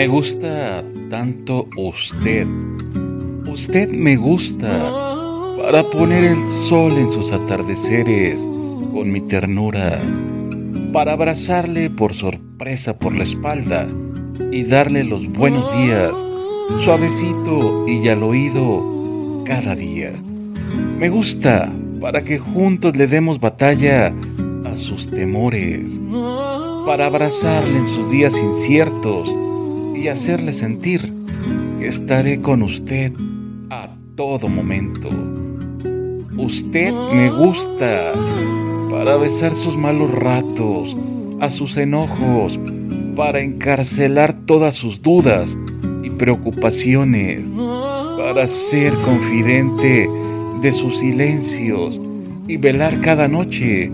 Me gusta tanto usted. Usted me gusta para poner el sol en sus atardeceres con mi ternura, para abrazarle por sorpresa por la espalda y darle los buenos días, suavecito y al oído cada día. Me gusta para que juntos le demos batalla a sus temores, para abrazarle en sus días inciertos y hacerle sentir que estaré con usted a todo momento. Usted me gusta para besar sus malos ratos, a sus enojos, para encarcelar todas sus dudas y preocupaciones, para ser confidente de sus silencios y velar cada noche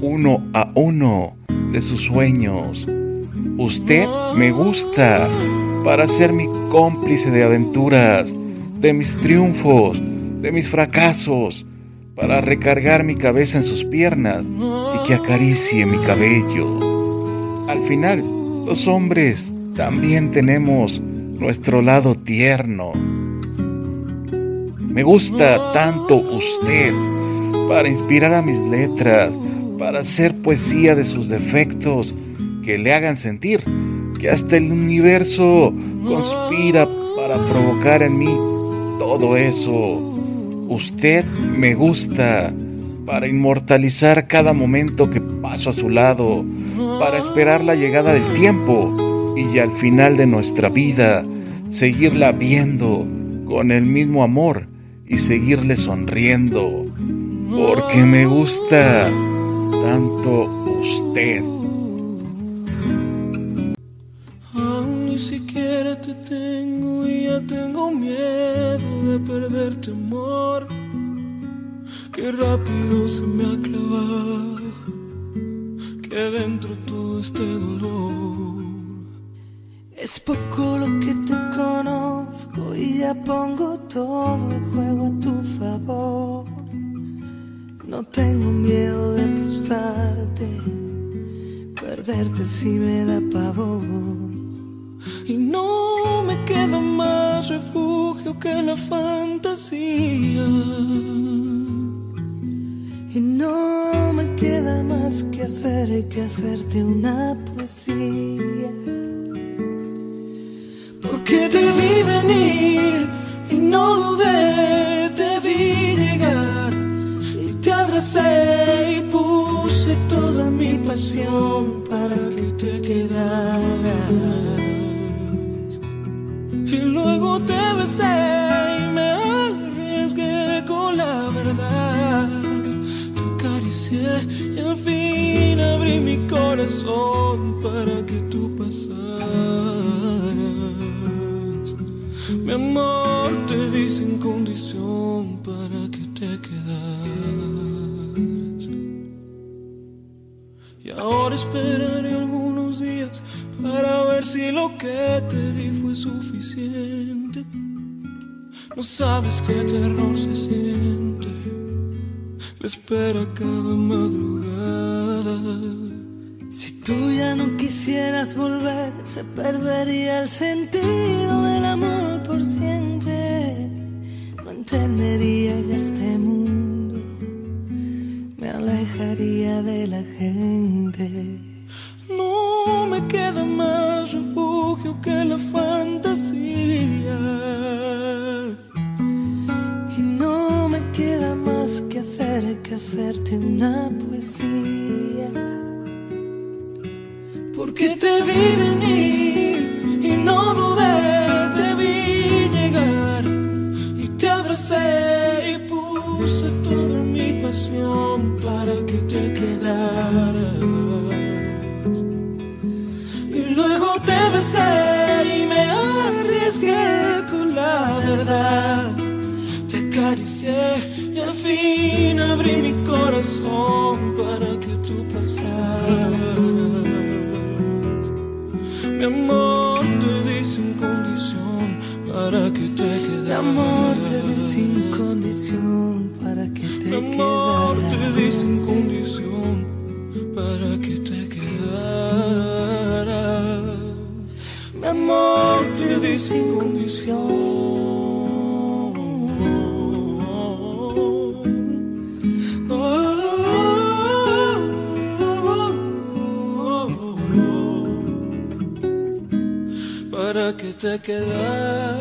uno a uno de sus sueños. Usted me gusta para ser mi cómplice de aventuras, de mis triunfos, de mis fracasos, para recargar mi cabeza en sus piernas y que acaricie mi cabello. Al final, los hombres también tenemos nuestro lado tierno. Me gusta tanto usted para inspirar a mis letras, para hacer poesía de sus defectos que le hagan sentir que hasta el universo conspira para provocar en mí todo eso. Usted me gusta para inmortalizar cada momento que paso a su lado para esperar la llegada del tiempo y al final de nuestra vida seguirla viendo con el mismo amor y seguirle sonriendo, porque me gusta tanto usted. Tengo miedo de perderte amor. Qué rápido se me ha clavado que dentro todo este dolor. Es poco lo que te conozco y ya pongo todo el juego a tu favor. No tengo miedo de apostarte, perderte si me da pavor. Que la fantasía. Y no me queda más que hacer que hacerte una poesía. Porque te vi venir y no dudé, te vi llegar y te abracé y puse toda mi pasión besé y me arriesgué con la verdad. Te acaricié y al fin abrí mi corazón para que tú pasaras. Mi amor te di sin condición para que te quedaras. Y ahora esperaré algunos días para ver si lo que te di fue suficiente. No sabes qué terror se siente. La espera cada madrugada. Si tú ya no quisieras volver, se perdería el sentido del amor por siempre. No entendería ya este mundo, me alejaría de la gente. No me queda más Porque te vi venir y no dudé, te vi llegar y te abracé y puse toda mi pasión para que te quedaras. Y luego te besé fin abrí mi corazón para que tú pasaras. Mi amor te di sin condición para que te Mi quedaras. amor te di sin condición para que te Mi amor te quedaras. di sin condición para que te quedaras. Mi amor sin condición. ¿Para que te quedas?